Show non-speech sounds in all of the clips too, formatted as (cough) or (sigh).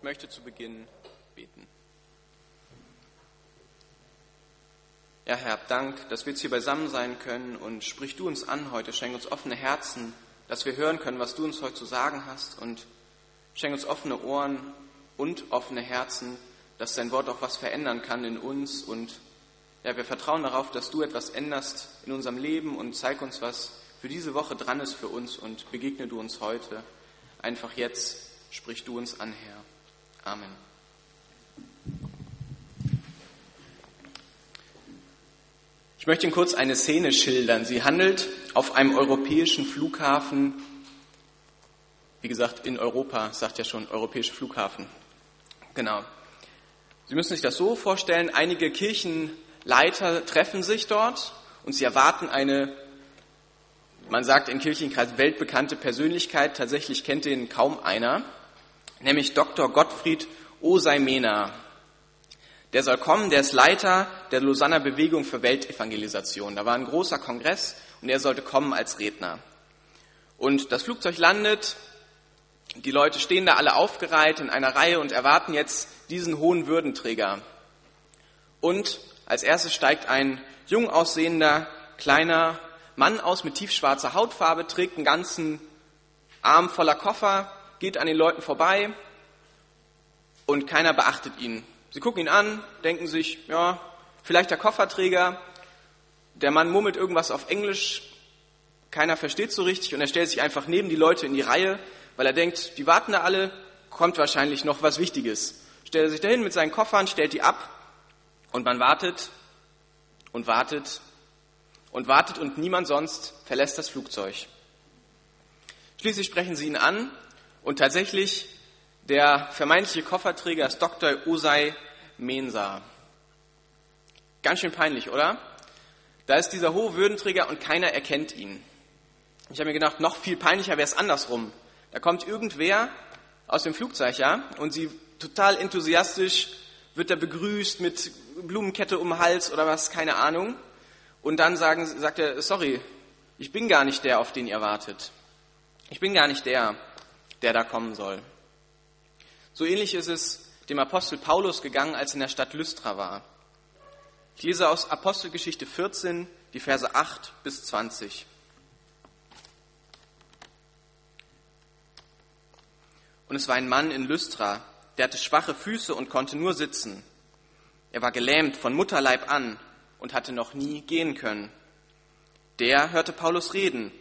Ich möchte zu Beginn beten. Ja, Herr, Dank, dass wir jetzt hier beisammen sein können und sprich du uns an heute, schenk uns offene Herzen, dass wir hören können, was du uns heute zu sagen hast und schenk uns offene Ohren und offene Herzen, dass dein Wort auch was verändern kann in uns und ja, wir vertrauen darauf, dass du etwas änderst in unserem Leben und zeig uns, was für diese Woche dran ist für uns und begegne du uns heute. Einfach jetzt sprich du uns an, Herr. Amen. Ich möchte Ihnen kurz eine Szene schildern. Sie handelt auf einem europäischen Flughafen. Wie gesagt, in Europa, sagt ja schon, europäischer Flughafen. Genau. Sie müssen sich das so vorstellen, einige Kirchenleiter treffen sich dort und sie erwarten eine, man sagt in Kirchenkreisen, weltbekannte Persönlichkeit. Tatsächlich kennt den kaum einer, nämlich Dr. Gottfried Osaimena. Der soll kommen, der ist Leiter der Lausanner Bewegung für Weltevangelisation. Da war ein großer Kongress und er sollte kommen als Redner. Und das Flugzeug landet, die Leute stehen da alle aufgereiht in einer Reihe und erwarten jetzt diesen hohen Würdenträger. Und als erstes steigt ein jung aussehender, kleiner Mann aus mit tiefschwarzer Hautfarbe, trägt einen ganzen Arm voller Koffer, geht an den Leuten vorbei und keiner beachtet ihn. Sie gucken ihn an, denken sich, ja, vielleicht der Kofferträger. Der Mann murmelt irgendwas auf Englisch, keiner versteht so richtig und er stellt sich einfach neben die Leute in die Reihe, weil er denkt, die warten da alle, kommt wahrscheinlich noch was Wichtiges. Stellt er sich dahin mit seinen Koffern, stellt die ab und man wartet und wartet und wartet und niemand sonst verlässt das Flugzeug. Schließlich sprechen sie ihn an und tatsächlich der vermeintliche Kofferträger ist Dr. Usai Mensa. Ganz schön peinlich, oder? Da ist dieser hohe Würdenträger und keiner erkennt ihn. Ich habe mir gedacht, noch viel peinlicher wäre es andersrum. Da kommt irgendwer aus dem Flugzeug, ja, und sie total enthusiastisch wird er begrüßt mit Blumenkette um den Hals oder was, keine Ahnung. Und dann sagen, sagt er, sorry, ich bin gar nicht der, auf den ihr wartet. Ich bin gar nicht der, der da kommen soll. So ähnlich ist es dem Apostel Paulus gegangen, als er in der Stadt Lystra war. Ich lese aus Apostelgeschichte 14, die Verse 8 bis 20. Und es war ein Mann in Lystra, der hatte schwache Füße und konnte nur sitzen. Er war gelähmt von Mutterleib an und hatte noch nie gehen können. Der hörte Paulus reden,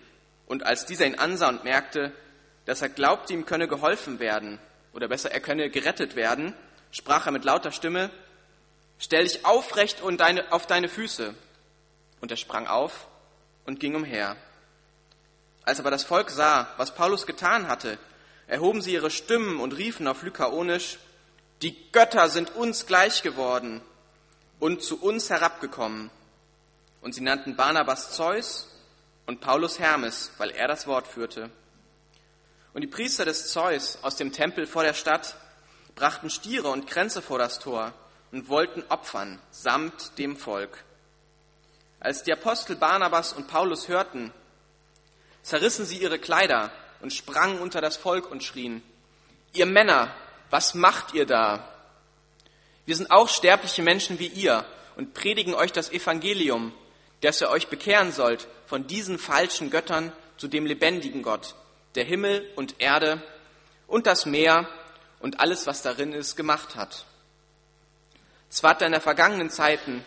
und als dieser ihn ansah und merkte, dass er glaubte, ihm könne geholfen werden, oder besser, er könne gerettet werden, sprach er mit lauter Stimme, stell dich aufrecht und deine, auf deine Füße. Und er sprang auf und ging umher. Als aber das Volk sah, was Paulus getan hatte, erhoben sie ihre Stimmen und riefen auf Lykaonisch, die Götter sind uns gleich geworden und zu uns herabgekommen. Und sie nannten Barnabas Zeus und Paulus Hermes, weil er das Wort führte. Und die Priester des Zeus aus dem Tempel vor der Stadt brachten Stiere und Kränze vor das Tor und wollten opfern, samt dem Volk. Als die Apostel Barnabas und Paulus hörten, zerrissen sie ihre Kleider und sprangen unter das Volk und schrien, ihr Männer, was macht ihr da? Wir sind auch sterbliche Menschen wie ihr und predigen euch das Evangelium, dass ihr euch bekehren sollt von diesen falschen Göttern zu dem lebendigen Gott, der Himmel und Erde und das Meer und alles, was darin ist, gemacht hat. Zwar hat er in der vergangenen Zeiten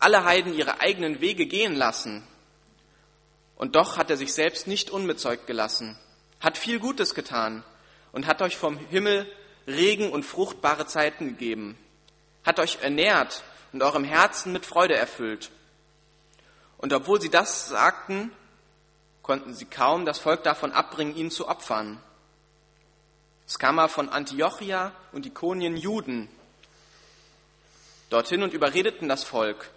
alle Heiden ihre eigenen Wege gehen lassen, und doch hat er sich selbst nicht unbezeugt gelassen, hat viel Gutes getan und hat euch vom Himmel Regen und fruchtbare Zeiten gegeben, hat euch ernährt und eurem Herzen mit Freude erfüllt. Und obwohl sie das sagten, konnten sie kaum das Volk davon abbringen, ihn zu opfern. Es kam von Antiochia und Ikonien Juden dorthin und überredeten das Volk.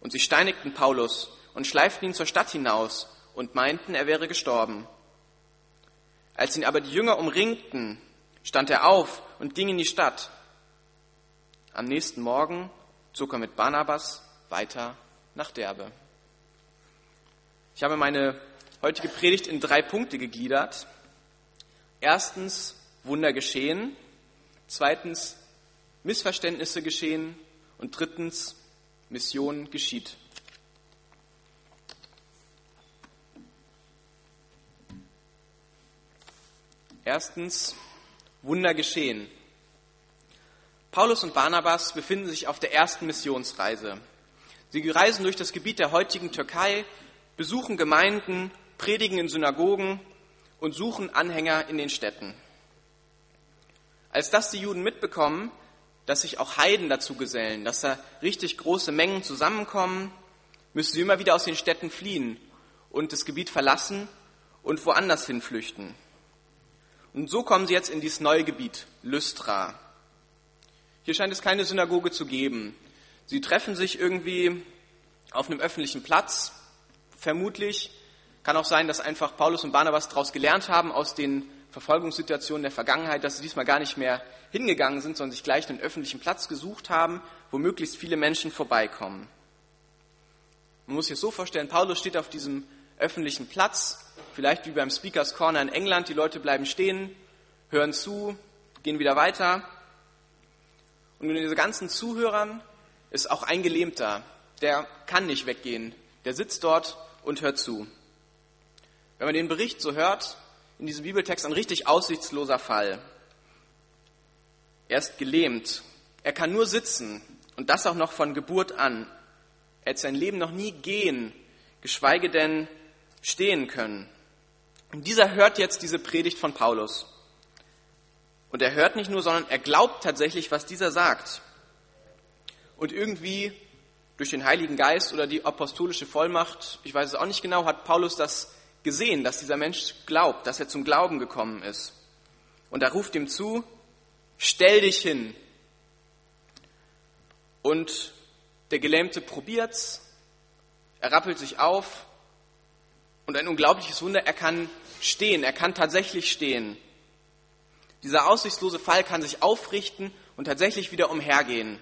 Und sie steinigten Paulus und schleiften ihn zur Stadt hinaus und meinten, er wäre gestorben. Als ihn aber die Jünger umringten, stand er auf und ging in die Stadt. Am nächsten Morgen zog er mit Barnabas weiter nach Derbe. Ich habe meine heutige Predigt in drei Punkte gegliedert. Erstens Wunder geschehen, Zweitens, Missverständnisse geschehen. Und drittens, Mission geschieht. Erstens, Wunder geschehen. Paulus und Barnabas befinden sich auf der ersten Missionsreise. Sie reisen durch das Gebiet der heutigen Türkei, besuchen Gemeinden, predigen in Synagogen und suchen Anhänger in den Städten. Als das die Juden mitbekommen, dass sich auch Heiden dazu gesellen, dass da richtig große Mengen zusammenkommen, müssen sie immer wieder aus den Städten fliehen und das Gebiet verlassen und woanders hin flüchten. Und so kommen sie jetzt in dieses neue Gebiet, Lystra. Hier scheint es keine Synagoge zu geben. Sie treffen sich irgendwie auf einem öffentlichen Platz, vermutlich. Kann auch sein, dass einfach Paulus und Barnabas daraus gelernt haben aus den Verfolgungssituationen der Vergangenheit, dass sie diesmal gar nicht mehr hingegangen sind, sondern sich gleich einen öffentlichen Platz gesucht haben, wo möglichst viele Menschen vorbeikommen. Man muss sich das so vorstellen, Paulus steht auf diesem öffentlichen Platz, vielleicht wie beim Speakers Corner in England, die Leute bleiben stehen, hören zu, gehen wieder weiter. Und unter diesen ganzen Zuhörern ist auch ein Gelähmter, der kann nicht weggehen, der sitzt dort und hört zu. Wenn man den Bericht so hört, in diesem Bibeltext ein richtig aussichtsloser Fall. Er ist gelähmt. Er kann nur sitzen und das auch noch von Geburt an. Er hat sein Leben noch nie gehen, geschweige denn stehen können. Und dieser hört jetzt diese Predigt von Paulus. Und er hört nicht nur, sondern er glaubt tatsächlich, was dieser sagt. Und irgendwie durch den Heiligen Geist oder die apostolische Vollmacht, ich weiß es auch nicht genau, hat Paulus das gesehen, dass dieser Mensch glaubt, dass er zum Glauben gekommen ist. Und er ruft ihm zu, stell dich hin. Und der Gelähmte probiert's, er rappelt sich auf und ein unglaubliches Wunder, er kann stehen, er kann tatsächlich stehen. Dieser aussichtslose Fall kann sich aufrichten und tatsächlich wieder umhergehen.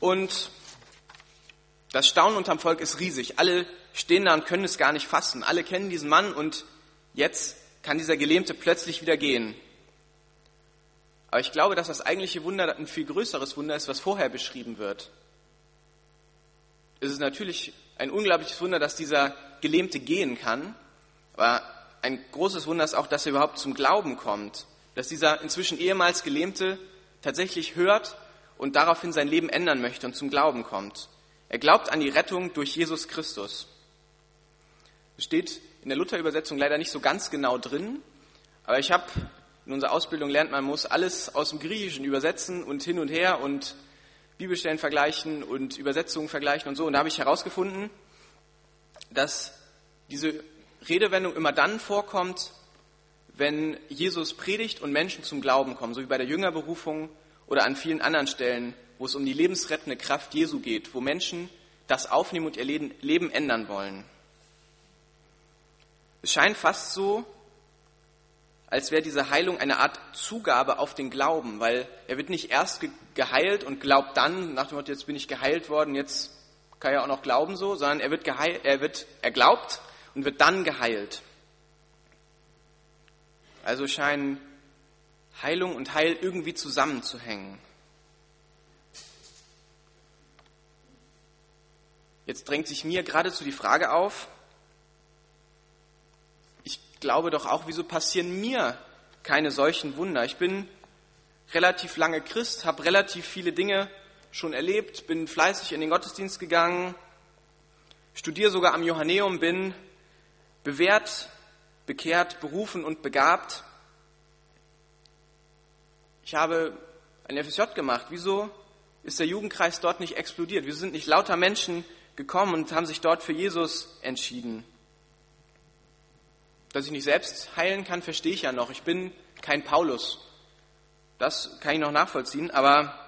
Und das Staunen unterm Volk ist riesig. Alle stehen da und können es gar nicht fassen. Alle kennen diesen Mann und jetzt kann dieser Gelähmte plötzlich wieder gehen. Aber ich glaube, dass das eigentliche Wunder ein viel größeres Wunder ist, was vorher beschrieben wird. Es ist natürlich ein unglaubliches Wunder, dass dieser Gelähmte gehen kann, aber ein großes Wunder ist auch, dass er überhaupt zum Glauben kommt, dass dieser inzwischen ehemals Gelähmte tatsächlich hört und daraufhin sein Leben ändern möchte und zum Glauben kommt. Er glaubt an die Rettung durch Jesus Christus. Es steht in der Luther-Übersetzung leider nicht so ganz genau drin, aber ich habe in unserer Ausbildung lernt, man muss alles aus dem Griechischen übersetzen und hin und her und Bibelstellen vergleichen und Übersetzungen vergleichen und so. Und da habe ich herausgefunden, dass diese Redewendung immer dann vorkommt, wenn Jesus predigt und Menschen zum Glauben kommen, so wie bei der Jüngerberufung oder an vielen anderen Stellen, wo es um die lebensrettende Kraft Jesu geht, wo Menschen das aufnehmen und ihr Leben ändern wollen. Es scheint fast so, als wäre diese Heilung eine Art Zugabe auf den Glauben, weil er wird nicht erst geheilt und glaubt dann, nach dem Motto, jetzt bin ich geheilt worden, jetzt kann er auch noch glauben so, sondern er wird geheilt, er wird, er glaubt und wird dann geheilt. Also scheinen Heilung und Heil irgendwie zusammenzuhängen. Jetzt drängt sich mir geradezu die Frage auf, ich glaube doch auch, wieso passieren mir keine solchen Wunder? Ich bin relativ lange Christ, habe relativ viele Dinge schon erlebt, bin fleißig in den Gottesdienst gegangen, studiere sogar am Johanneum, bin bewährt, bekehrt, berufen und begabt. Ich habe ein FSJ gemacht. Wieso ist der Jugendkreis dort nicht explodiert? Wieso sind nicht lauter Menschen gekommen und haben sich dort für Jesus entschieden? Dass ich nicht selbst heilen kann, verstehe ich ja noch. Ich bin kein Paulus. Das kann ich noch nachvollziehen. Aber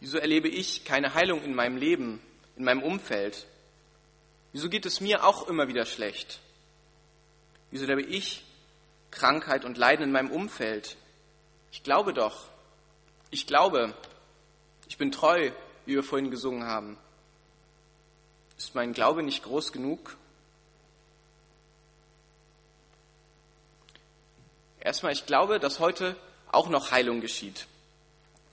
wieso erlebe ich keine Heilung in meinem Leben, in meinem Umfeld? Wieso geht es mir auch immer wieder schlecht? Wieso erlebe ich Krankheit und Leiden in meinem Umfeld? Ich glaube doch. Ich glaube. Ich bin treu, wie wir vorhin gesungen haben. Ist mein Glaube nicht groß genug? Erstmal, ich glaube, dass heute auch noch Heilung geschieht.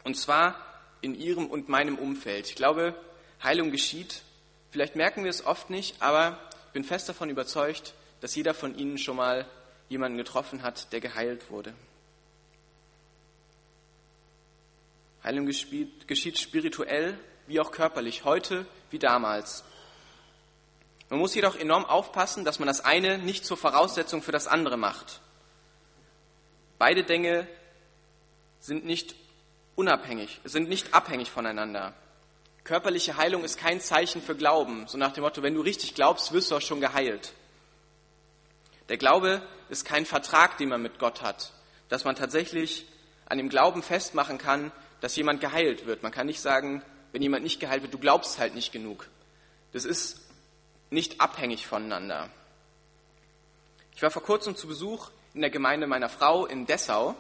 Und zwar in Ihrem und meinem Umfeld. Ich glaube, Heilung geschieht. Vielleicht merken wir es oft nicht, aber ich bin fest davon überzeugt, dass jeder von Ihnen schon mal jemanden getroffen hat, der geheilt wurde. Heilung geschieht spirituell wie auch körperlich, heute wie damals. Man muss jedoch enorm aufpassen, dass man das eine nicht zur Voraussetzung für das andere macht. Beide Dinge sind nicht unabhängig, sind nicht abhängig voneinander. Körperliche Heilung ist kein Zeichen für Glauben, so nach dem Motto, wenn du richtig glaubst, wirst du auch schon geheilt. Der Glaube ist kein Vertrag, den man mit Gott hat, dass man tatsächlich an dem Glauben festmachen kann, dass jemand geheilt wird. Man kann nicht sagen, wenn jemand nicht geheilt wird, du glaubst halt nicht genug. Das ist nicht abhängig voneinander. Ich war vor kurzem zu Besuch in der Gemeinde meiner Frau in Dessau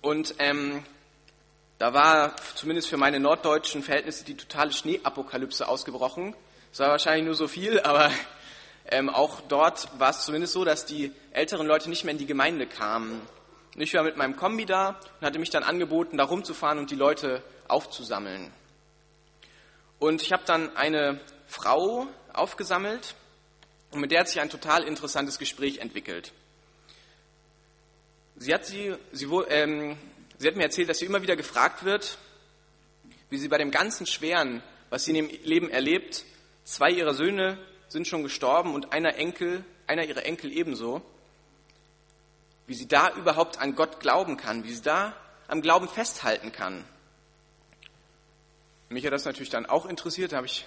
und ähm, da war zumindest für meine norddeutschen Verhältnisse die totale Schneeapokalypse ausgebrochen. Es war wahrscheinlich nur so viel, (laughs) aber ähm, auch dort war es zumindest so, dass die älteren Leute nicht mehr in die Gemeinde kamen. Und ich war mit meinem Kombi da und hatte mich dann angeboten, da rumzufahren und die Leute aufzusammeln. Und ich habe dann eine Frau aufgesammelt und mit der hat sich ein total interessantes Gespräch entwickelt. Sie hat, sie, sie, ähm, sie hat mir erzählt, dass sie immer wieder gefragt wird, wie sie bei dem ganzen Schweren, was sie in ihrem Leben erlebt, zwei ihrer Söhne sind schon gestorben und einer Enkel, einer ihrer Enkel ebenso, wie sie da überhaupt an Gott glauben kann, wie sie da am Glauben festhalten kann. Mich hat das natürlich dann auch interessiert, da habe ich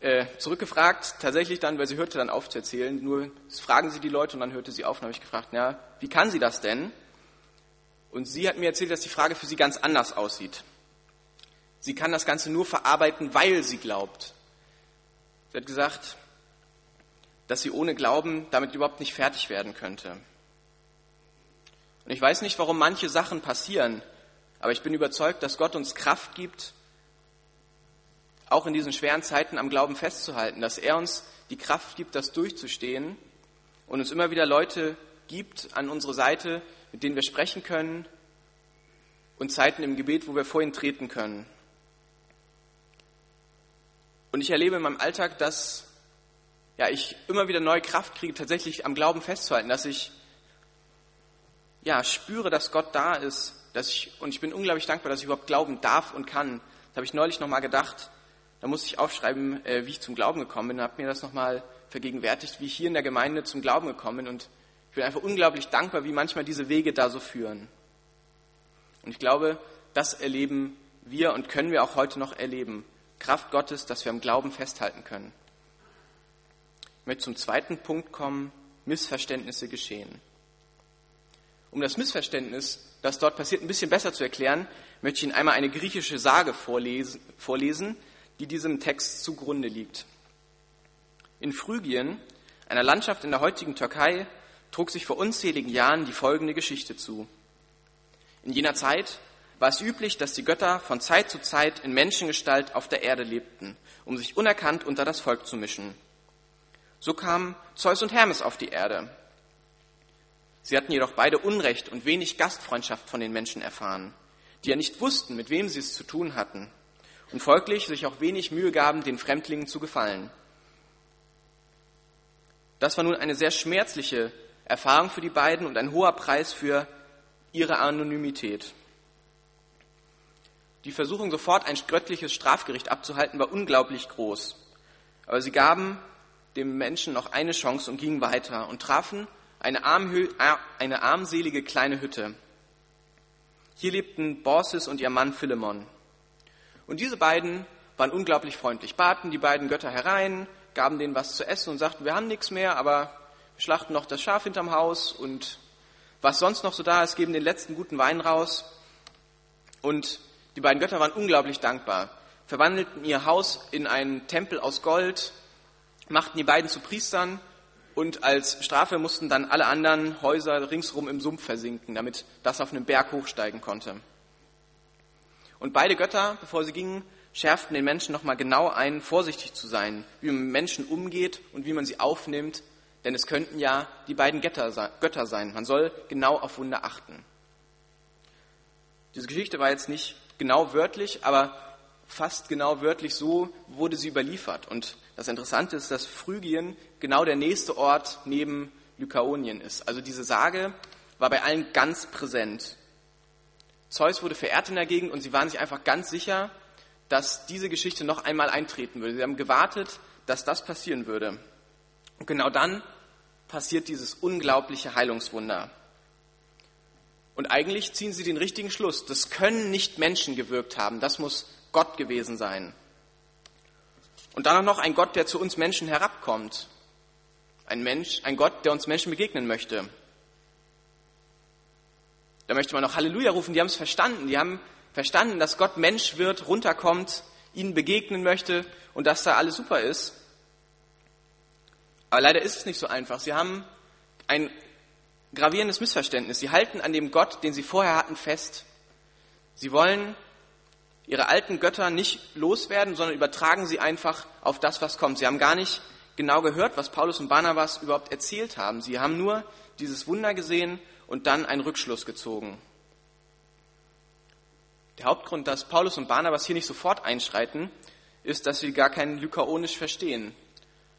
äh, zurückgefragt, tatsächlich dann, weil sie hörte dann auf zu erzählen, nur fragen sie die Leute und dann hörte sie auf und habe ich gefragt, ja, wie kann sie das denn? Und sie hat mir erzählt, dass die Frage für sie ganz anders aussieht. Sie kann das Ganze nur verarbeiten, weil sie glaubt. Sie hat gesagt, dass sie ohne Glauben damit überhaupt nicht fertig werden könnte. Und ich weiß nicht, warum manche Sachen passieren, aber ich bin überzeugt, dass Gott uns Kraft gibt, auch in diesen schweren Zeiten am Glauben festzuhalten, dass er uns die Kraft gibt, das durchzustehen und uns immer wieder Leute gibt an unsere Seite, mit denen wir sprechen können und Zeiten im Gebet, wo wir vor ihn treten können. Und ich erlebe in meinem Alltag, dass ja, ich immer wieder neue Kraft kriege, tatsächlich am Glauben festzuhalten, dass ich ja, spüre, dass Gott da ist, dass ich, und ich bin unglaublich dankbar, dass ich überhaupt glauben darf und kann. Das habe ich neulich nochmal gedacht. Da musste ich aufschreiben, äh, wie ich zum Glauben gekommen bin, und habe mir das nochmal vergegenwärtigt, wie ich hier in der Gemeinde zum Glauben gekommen bin. Und ich bin einfach unglaublich dankbar, wie manchmal diese Wege da so führen. Und ich glaube, das erleben wir und können wir auch heute noch erleben. Kraft Gottes, dass wir am Glauben festhalten können möchte zum zweiten Punkt kommen, Missverständnisse geschehen. Um das Missverständnis, das dort passiert, ein bisschen besser zu erklären, möchte ich Ihnen einmal eine griechische Sage vorlesen, vorlesen die diesem Text zugrunde liegt. In Phrygien, einer Landschaft in der heutigen Türkei, trug sich vor unzähligen Jahren die folgende Geschichte zu. In jener Zeit war es üblich, dass die Götter von Zeit zu Zeit in Menschengestalt auf der Erde lebten, um sich unerkannt unter das Volk zu mischen. So kamen Zeus und Hermes auf die Erde. Sie hatten jedoch beide Unrecht und wenig Gastfreundschaft von den Menschen erfahren, die ja nicht wussten, mit wem sie es zu tun hatten und folglich sich auch wenig Mühe gaben, den Fremdlingen zu gefallen. Das war nun eine sehr schmerzliche Erfahrung für die beiden und ein hoher Preis für ihre Anonymität. Die Versuchung, sofort ein göttliches Strafgericht abzuhalten, war unglaublich groß. Aber sie gaben dem Menschen noch eine Chance und gingen weiter und trafen eine, armhö eine armselige kleine Hütte. Hier lebten Borsis und ihr Mann Philemon. Und diese beiden waren unglaublich freundlich, baten die beiden Götter herein, gaben denen was zu essen und sagten, wir haben nichts mehr, aber wir schlachten noch das Schaf hinterm Haus und was sonst noch so da ist, geben den letzten guten Wein raus. Und die beiden Götter waren unglaublich dankbar, verwandelten ihr Haus in einen Tempel aus Gold, machten die beiden zu Priestern und als Strafe mussten dann alle anderen Häuser ringsherum im Sumpf versinken, damit das auf einem Berg hochsteigen konnte. Und beide Götter, bevor sie gingen, schärften den Menschen nochmal genau ein, vorsichtig zu sein, wie man mit Menschen umgeht und wie man sie aufnimmt, Denn es könnten ja die beiden Götter sein. Man soll genau auf Wunder achten. Diese Geschichte war jetzt nicht genau wörtlich, aber fast genau wörtlich so wurde sie überliefert. Und das Interessante ist, dass Phrygien genau der nächste Ort neben Lykaonien ist. Also diese Sage war bei allen ganz präsent. Zeus wurde verehrt in der Gegend und sie waren sich einfach ganz sicher, dass diese Geschichte noch einmal eintreten würde. Sie haben gewartet, dass das passieren würde. Und genau dann passiert dieses unglaubliche Heilungswunder. Und eigentlich ziehen sie den richtigen Schluss. Das können nicht Menschen gewirkt haben, das muss Gott gewesen sein. Und dann auch noch ein Gott, der zu uns Menschen herabkommt. Ein Mensch, ein Gott, der uns Menschen begegnen möchte. Da möchte man noch Halleluja rufen, die haben es verstanden. Die haben verstanden, dass Gott Mensch wird, runterkommt, ihnen begegnen möchte und dass da alles super ist. Aber leider ist es nicht so einfach. Sie haben ein gravierendes Missverständnis. Sie halten an dem Gott, den sie vorher hatten, fest. Sie wollen ihre alten Götter nicht loswerden, sondern übertragen sie einfach auf das, was kommt. Sie haben gar nicht genau gehört, was Paulus und Barnabas überhaupt erzählt haben. Sie haben nur dieses Wunder gesehen und dann einen Rückschluss gezogen. Der Hauptgrund, dass Paulus und Barnabas hier nicht sofort einschreiten, ist, dass sie gar kein Lykaonisch verstehen.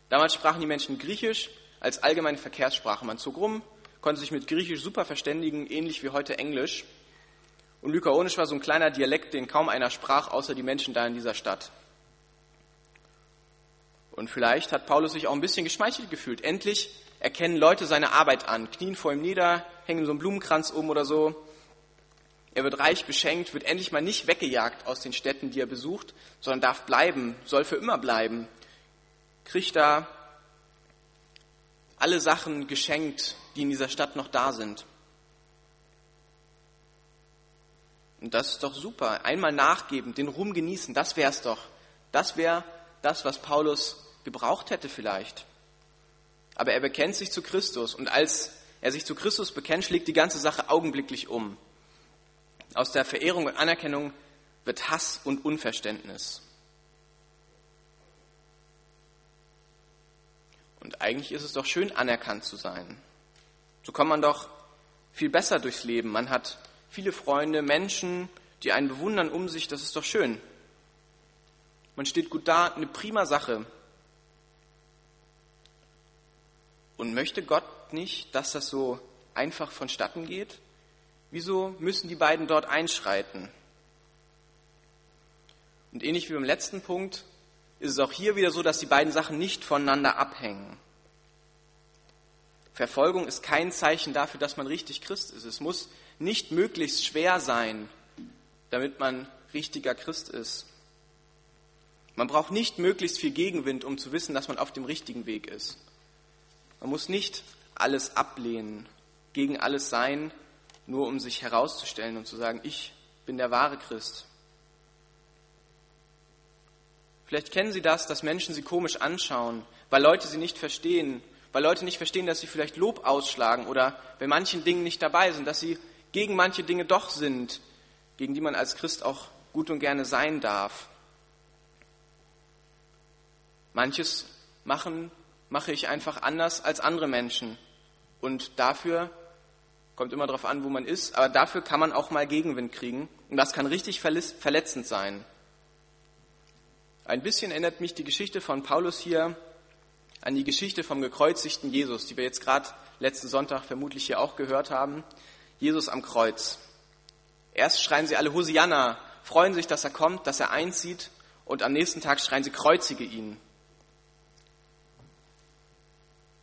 Damals sprachen die Menschen Griechisch als allgemeine Verkehrssprache. Man zog rum, konnte sich mit Griechisch super verständigen, ähnlich wie heute Englisch. Und Lykaonisch war so ein kleiner Dialekt, den kaum einer sprach, außer die Menschen da in dieser Stadt. Und vielleicht hat Paulus sich auch ein bisschen geschmeichelt gefühlt. Endlich erkennen Leute seine Arbeit an, knien vor ihm nieder, hängen so einen Blumenkranz um oder so. Er wird reich beschenkt, wird endlich mal nicht weggejagt aus den Städten, die er besucht, sondern darf bleiben, soll für immer bleiben. Kriegt da alle Sachen geschenkt, die in dieser Stadt noch da sind. Und das ist doch super. Einmal nachgeben, den Ruhm genießen, das wäre es doch. Das wäre das, was Paulus gebraucht hätte vielleicht. Aber er bekennt sich zu Christus und als er sich zu Christus bekennt, schlägt die ganze Sache augenblicklich um. Aus der Verehrung und Anerkennung wird Hass und Unverständnis. Und eigentlich ist es doch schön, anerkannt zu sein. So kommt man doch viel besser durchs Leben. Man hat viele Freunde, Menschen, die einen bewundern um sich. Das ist doch schön. Man steht gut da, eine prima Sache. Und möchte Gott nicht, dass das so einfach vonstatten geht? Wieso müssen die beiden dort einschreiten? Und ähnlich wie beim letzten Punkt ist es auch hier wieder so, dass die beiden Sachen nicht voneinander abhängen. Verfolgung ist kein Zeichen dafür, dass man richtig Christ ist. Es muss nicht möglichst schwer sein, damit man richtiger Christ ist. Man braucht nicht möglichst viel Gegenwind, um zu wissen, dass man auf dem richtigen Weg ist. Man muss nicht alles ablehnen, gegen alles sein, nur um sich herauszustellen und zu sagen, ich bin der wahre Christ. Vielleicht kennen Sie das, dass Menschen Sie komisch anschauen, weil Leute Sie nicht verstehen, weil Leute nicht verstehen, dass Sie vielleicht Lob ausschlagen oder bei manchen Dingen nicht dabei sind, dass Sie gegen manche Dinge doch sind, gegen die man als Christ auch gut und gerne sein darf. Manches machen, mache ich einfach anders als andere Menschen und dafür kommt immer darauf an, wo man ist, aber dafür kann man auch mal Gegenwind kriegen und das kann richtig verletzend sein. Ein bisschen erinnert mich die Geschichte von Paulus hier an die Geschichte vom gekreuzigten Jesus, die wir jetzt gerade letzten Sonntag vermutlich hier auch gehört haben. Jesus am Kreuz. Erst schreien sie alle Hosianna, freuen sich, dass er kommt, dass er einzieht und am nächsten Tag schreien sie, kreuzige ihn.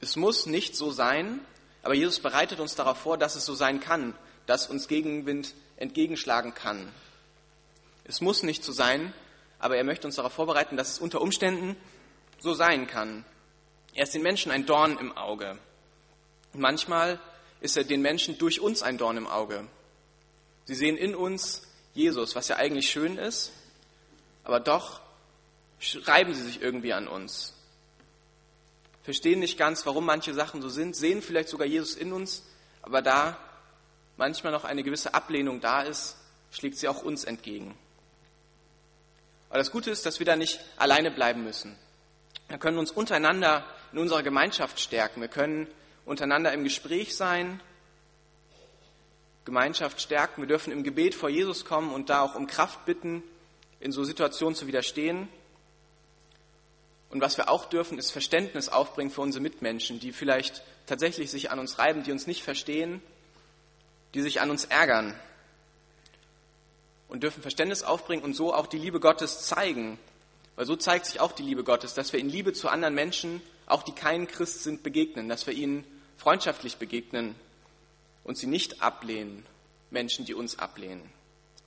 Es muss nicht so sein, aber Jesus bereitet uns darauf vor, dass es so sein kann, dass uns Gegenwind entgegenschlagen kann. Es muss nicht so sein, aber er möchte uns darauf vorbereiten, dass es unter Umständen so sein kann. Er ist den Menschen ein Dorn im Auge. manchmal ist er den Menschen durch uns ein Dorn im Auge. Sie sehen in uns Jesus, was ja eigentlich schön ist, aber doch schreiben sie sich irgendwie an uns. Verstehen nicht ganz, warum manche Sachen so sind, sehen vielleicht sogar Jesus in uns, aber da manchmal noch eine gewisse Ablehnung da ist, schlägt sie auch uns entgegen. Aber das Gute ist, dass wir da nicht alleine bleiben müssen. Wir können uns untereinander in unserer Gemeinschaft stärken. Wir können untereinander im Gespräch sein, Gemeinschaft stärken. Wir dürfen im Gebet vor Jesus kommen und da auch um Kraft bitten, in so Situationen zu widerstehen. Und was wir auch dürfen, ist Verständnis aufbringen für unsere Mitmenschen, die vielleicht tatsächlich sich an uns reiben, die uns nicht verstehen, die sich an uns ärgern. Und dürfen Verständnis aufbringen und so auch die Liebe Gottes zeigen. Weil so zeigt sich auch die Liebe Gottes, dass wir in Liebe zu anderen Menschen, auch die kein Christ sind, begegnen, dass wir ihnen freundschaftlich begegnen und sie nicht ablehnen, Menschen, die uns ablehnen.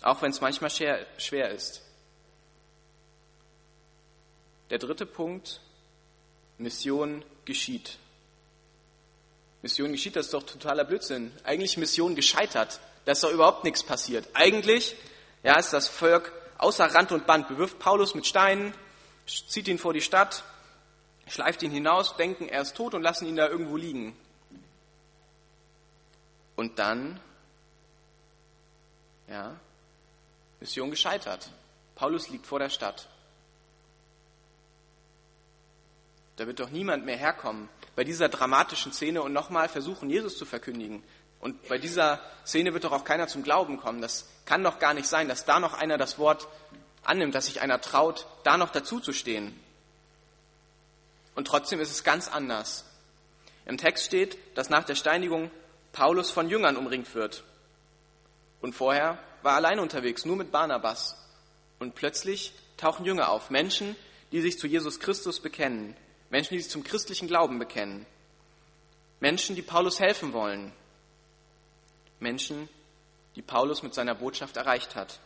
Auch wenn es manchmal schwer ist. Der dritte Punkt, Mission geschieht. Mission geschieht, das ist doch totaler Blödsinn. Eigentlich Mission gescheitert. Da ist doch überhaupt nichts passiert. Eigentlich ja, ist das Volk außer Rand und Band, bewirft Paulus mit Steinen, zieht ihn vor die Stadt, schleift ihn hinaus, denken, er ist tot und lassen ihn da irgendwo liegen. Und dann, ja, Mission gescheitert. Paulus liegt vor der Stadt. Da wird doch niemand mehr herkommen bei dieser dramatischen Szene und nochmal versuchen, Jesus zu verkündigen. Und bei dieser Szene wird doch auch keiner zum Glauben kommen. Das kann doch gar nicht sein, dass da noch einer das Wort annimmt, dass sich einer traut, da noch dazuzustehen. Und trotzdem ist es ganz anders. Im Text steht, dass nach der Steinigung Paulus von Jüngern umringt wird. Und vorher war er allein unterwegs, nur mit Barnabas. Und plötzlich tauchen Jünger auf, Menschen, die sich zu Jesus Christus bekennen, Menschen, die sich zum christlichen Glauben bekennen. Menschen, die Paulus helfen wollen. Menschen, die Paulus mit seiner Botschaft erreicht hat.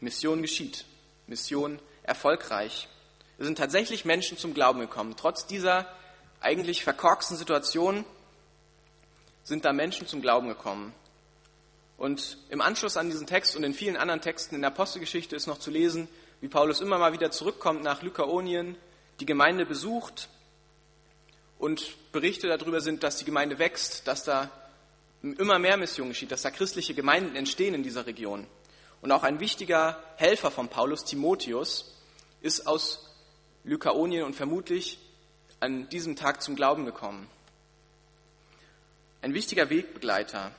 Mission geschieht. Mission erfolgreich. Es sind tatsächlich Menschen zum Glauben gekommen. Trotz dieser eigentlich verkorksten Situation sind da Menschen zum Glauben gekommen. Und im Anschluss an diesen Text und in vielen anderen Texten in der Apostelgeschichte ist noch zu lesen, wie Paulus immer mal wieder zurückkommt nach Lykaonien, die Gemeinde besucht und Berichte darüber sind, dass die Gemeinde wächst, dass da immer mehr Mission geschieht, dass da christliche Gemeinden entstehen in dieser Region. Und auch ein wichtiger Helfer von Paulus, Timotheus, ist aus Lykaonien und vermutlich an diesem Tag zum Glauben gekommen. Ein wichtiger Wegbegleiter.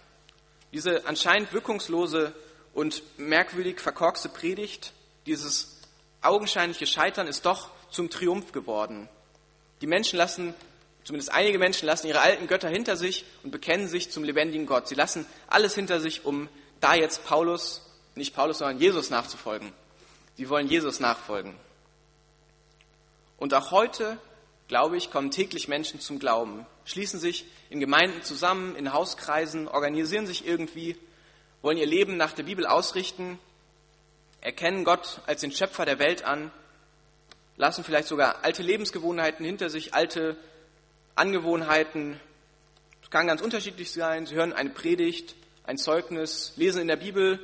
Diese anscheinend wirkungslose und merkwürdig verkorkste Predigt, dieses augenscheinliche Scheitern ist doch zum Triumph geworden. Die Menschen lassen, zumindest einige Menschen lassen ihre alten Götter hinter sich und bekennen sich zum lebendigen Gott. Sie lassen alles hinter sich, um da jetzt Paulus, nicht Paulus, sondern Jesus nachzufolgen. Sie wollen Jesus nachfolgen. Und auch heute, glaube ich, kommen täglich Menschen zum Glauben, schließen sich in Gemeinden zusammen, in Hauskreisen, organisieren sich irgendwie, wollen ihr Leben nach der Bibel ausrichten, erkennen Gott als den Schöpfer der Welt an lassen vielleicht sogar alte Lebensgewohnheiten hinter sich, alte Angewohnheiten. Es kann ganz unterschiedlich sein. Sie hören eine Predigt, ein Zeugnis, lesen in der Bibel,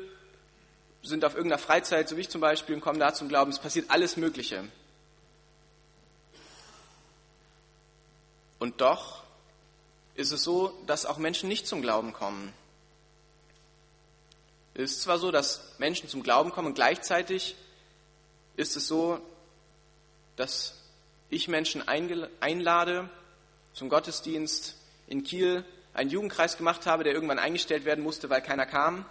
sind auf irgendeiner Freizeit, so wie ich zum Beispiel, und kommen da zum Glauben. Es passiert alles Mögliche. Und doch ist es so, dass auch Menschen nicht zum Glauben kommen. Es ist zwar so, dass Menschen zum Glauben kommen und gleichzeitig ist es so, dass ich Menschen einlade zum Gottesdienst in Kiel, einen Jugendkreis gemacht habe, der irgendwann eingestellt werden musste, weil keiner kam.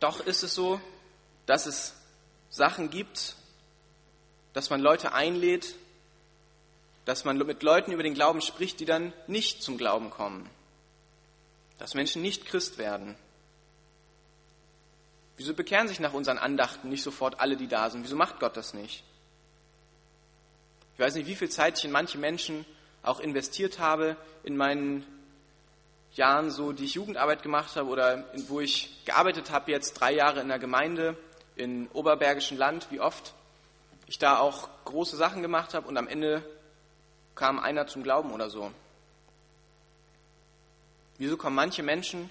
Doch ist es so, dass es Sachen gibt, dass man Leute einlädt, dass man mit Leuten über den Glauben spricht, die dann nicht zum Glauben kommen. Dass Menschen nicht Christ werden. Wieso bekehren sich nach unseren Andachten nicht sofort alle, die da sind? Wieso macht Gott das nicht? Ich weiß nicht, wie viel Zeit ich in manche Menschen auch investiert habe in meinen Jahren, so die ich Jugendarbeit gemacht habe oder wo ich gearbeitet habe, jetzt drei Jahre in der Gemeinde in Oberbergischen Land, wie oft ich da auch große Sachen gemacht habe und am Ende kam einer zum Glauben oder so. Wieso kommen manche Menschen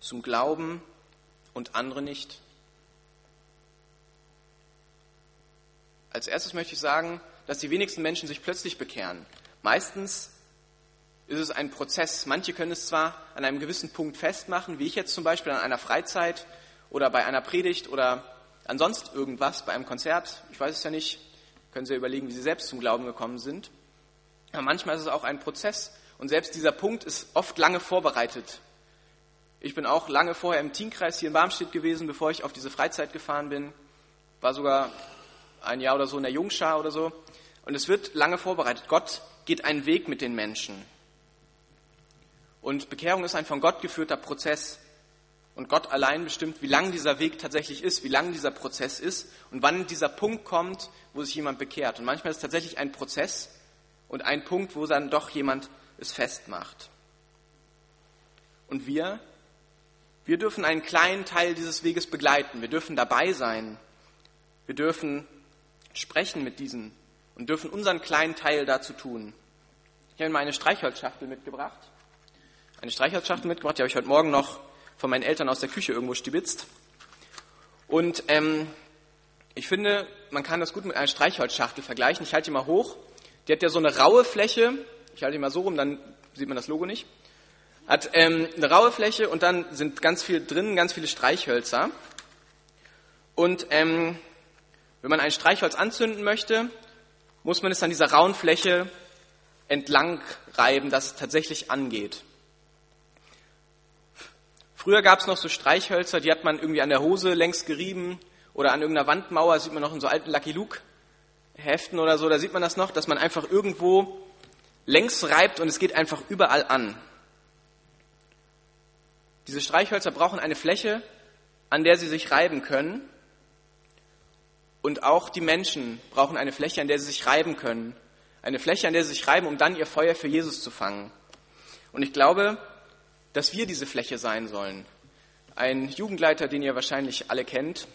zum Glauben und andere nicht? Als erstes möchte ich sagen, dass die wenigsten Menschen sich plötzlich bekehren. Meistens ist es ein Prozess. Manche können es zwar an einem gewissen Punkt festmachen, wie ich jetzt zum Beispiel an einer Freizeit oder bei einer Predigt oder ansonsten irgendwas, bei einem Konzert, ich weiß es ja nicht, können Sie ja überlegen, wie Sie selbst zum Glauben gekommen sind. Aber manchmal ist es auch ein Prozess und selbst dieser Punkt ist oft lange vorbereitet. Ich bin auch lange vorher im Teamkreis hier in Barmstedt gewesen, bevor ich auf diese Freizeit gefahren bin. War sogar ein Jahr oder so in der Jungschar oder so. Und es wird lange vorbereitet. Gott geht einen Weg mit den Menschen. Und Bekehrung ist ein von Gott geführter Prozess. Und Gott allein bestimmt, wie lang dieser Weg tatsächlich ist, wie lang dieser Prozess ist und wann dieser Punkt kommt, wo sich jemand bekehrt. Und manchmal ist es tatsächlich ein Prozess und ein Punkt, wo dann doch jemand es festmacht. Und wir, wir dürfen einen kleinen Teil dieses Weges begleiten. Wir dürfen dabei sein. Wir dürfen sprechen mit diesen und dürfen unseren kleinen Teil dazu tun. Ich habe mir eine Streichholzschachtel mitgebracht. Eine Streichholzschachtel mitgebracht, die habe ich heute Morgen noch von meinen Eltern aus der Küche irgendwo stibitzt. Und ähm, ich finde, man kann das gut mit einer Streichholzschachtel vergleichen. Ich halte die mal hoch. Die hat ja so eine raue Fläche. Ich halte die mal so rum, dann sieht man das Logo nicht. Hat ähm, eine raue Fläche und dann sind ganz viel drin, ganz viele Streichhölzer. Und ähm, wenn man ein Streichholz anzünden möchte, muss man es an dieser rauen Fläche entlang reiben, dass es tatsächlich angeht. Früher gab es noch so Streichhölzer, die hat man irgendwie an der Hose längs gerieben oder an irgendeiner Wandmauer, sieht man noch in so alten Lucky Luke Heften oder so, da sieht man das noch, dass man einfach irgendwo längs reibt und es geht einfach überall an. Diese Streichhölzer brauchen eine Fläche, an der sie sich reiben können und auch die Menschen brauchen eine Fläche, an der sie sich reiben können. Eine Fläche, an der sie sich reiben, um dann ihr Feuer für Jesus zu fangen. Und ich glaube, dass wir diese Fläche sein sollen. Ein Jugendleiter, den ihr wahrscheinlich alle kennt,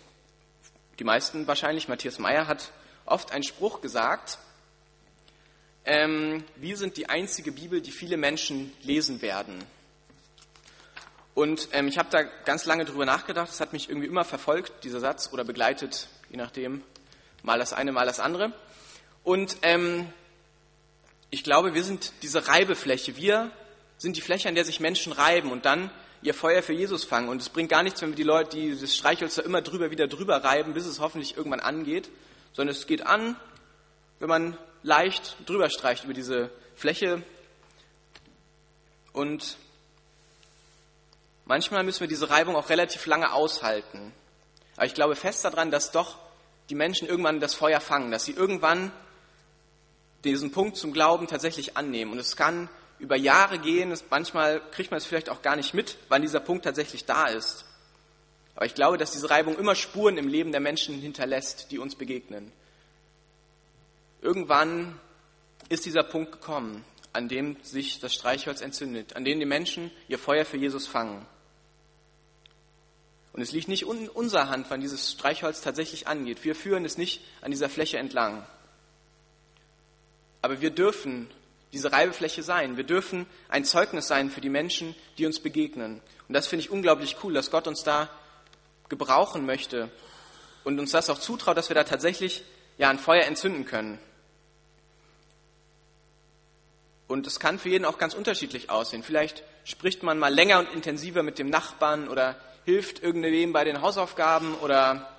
die meisten wahrscheinlich, Matthias Meyer, hat oft einen Spruch gesagt, ähm, wir sind die einzige Bibel, die viele Menschen lesen werden. Und ähm, ich habe da ganz lange drüber nachgedacht, es hat mich irgendwie immer verfolgt, dieser Satz, oder begleitet je nachdem, mal das eine, mal das andere. Und ähm, ich glaube, wir sind diese Reibefläche. Wir sind die Fläche, an der sich Menschen reiben und dann ihr Feuer für Jesus fangen. Und es bringt gar nichts, wenn wir die Leute, die das Streichholz immer drüber, wieder drüber reiben, bis es hoffentlich irgendwann angeht, sondern es geht an, wenn man leicht drüber streicht über diese Fläche. Und manchmal müssen wir diese Reibung auch relativ lange aushalten. Aber ich glaube fest daran, dass doch die Menschen irgendwann das Feuer fangen, dass sie irgendwann diesen Punkt zum Glauben tatsächlich annehmen. Und es kann über Jahre gehen, es, manchmal kriegt man es vielleicht auch gar nicht mit, wann dieser Punkt tatsächlich da ist. Aber ich glaube, dass diese Reibung immer Spuren im Leben der Menschen hinterlässt, die uns begegnen. Irgendwann ist dieser Punkt gekommen, an dem sich das Streichholz entzündet, an dem die Menschen ihr Feuer für Jesus fangen. Und es liegt nicht in unserer Hand, wann dieses Streichholz tatsächlich angeht. Wir führen es nicht an dieser Fläche entlang. Aber wir dürfen diese Reibefläche sein. Wir dürfen ein Zeugnis sein für die Menschen, die uns begegnen. Und das finde ich unglaublich cool, dass Gott uns da gebrauchen möchte und uns das auch zutraut, dass wir da tatsächlich ja ein Feuer entzünden können. Und es kann für jeden auch ganz unterschiedlich aussehen. Vielleicht spricht man mal länger und intensiver mit dem Nachbarn oder hilft irgendwem bei den Hausaufgaben oder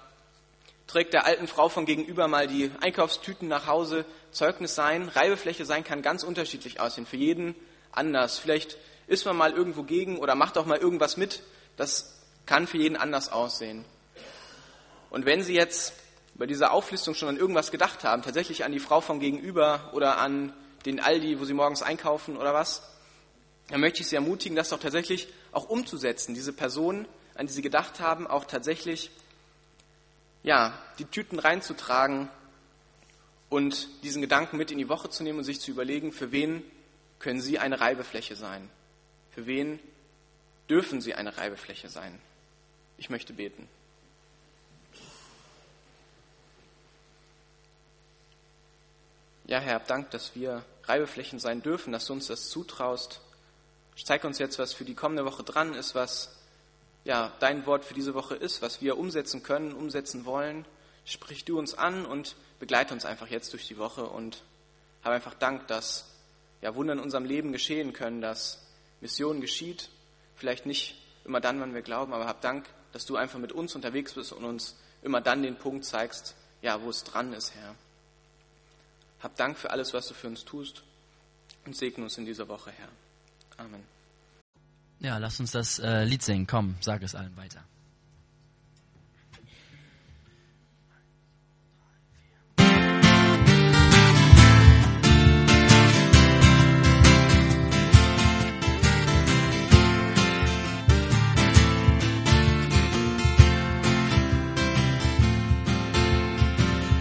trägt der alten Frau von gegenüber mal die Einkaufstüten nach Hause. Zeugnis sein, Reibefläche sein kann ganz unterschiedlich aussehen, für jeden anders. Vielleicht ist man mal irgendwo gegen oder macht auch mal irgendwas mit. Das kann für jeden anders aussehen. Und wenn Sie jetzt bei dieser Auflistung schon an irgendwas gedacht haben, tatsächlich an die Frau von gegenüber oder an den Aldi, wo Sie morgens einkaufen oder was, dann möchte ich Sie ermutigen, das doch tatsächlich auch umzusetzen, diese Person an die sie gedacht haben, auch tatsächlich ja, die Tüten reinzutragen und diesen Gedanken mit in die Woche zu nehmen und sich zu überlegen, für wen können sie eine Reibefläche sein? Für wen dürfen sie eine Reibefläche sein? Ich möchte beten. Ja, Herr, Dank, dass wir Reibeflächen sein dürfen, dass du uns das zutraust. Zeig uns jetzt, was für die kommende Woche dran ist, was ja, dein Wort für diese Woche ist, was wir umsetzen können, umsetzen wollen. Sprich du uns an und begleite uns einfach jetzt durch die Woche und habe einfach Dank, dass ja, Wunder in unserem Leben geschehen können, dass Mission geschieht. Vielleicht nicht immer dann, wann wir glauben, aber hab Dank, dass du einfach mit uns unterwegs bist und uns immer dann den Punkt zeigst, ja, wo es dran ist, Herr. Hab Dank für alles, was du für uns tust. und segne uns in dieser Woche, Herr. Amen. Ja, lass uns das äh, Lied singen. Komm, sag es allen weiter.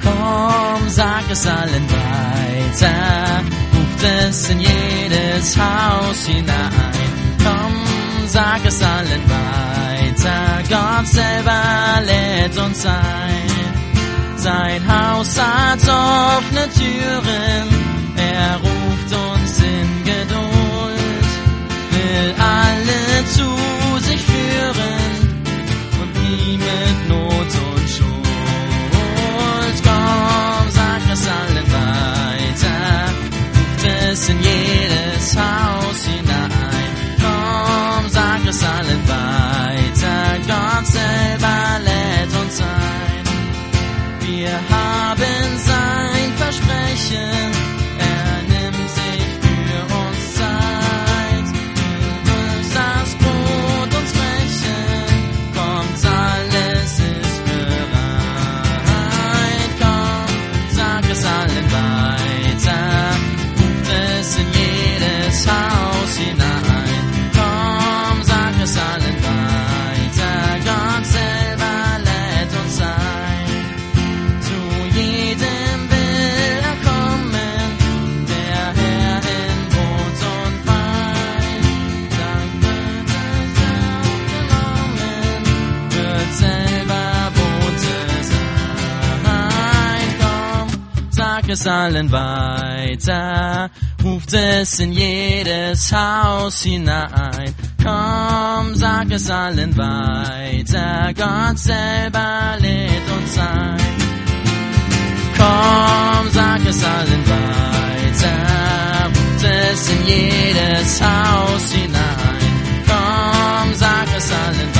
Komm, sag es allen weiter, ruft es in jedes Haus hinein. Selber lädt uns ein. Sein Haus hat offene Türen, er ruft uns in Geduld, will alle zu lädt uns ein. Wir es allen weiter, ruft es in jedes Haus hinein. Komm, sag es allen weiter, Gott selber lädt uns ein. Komm, sag es allen weiter, ruft es in jedes Haus hinein. Komm, sag es allen weiter.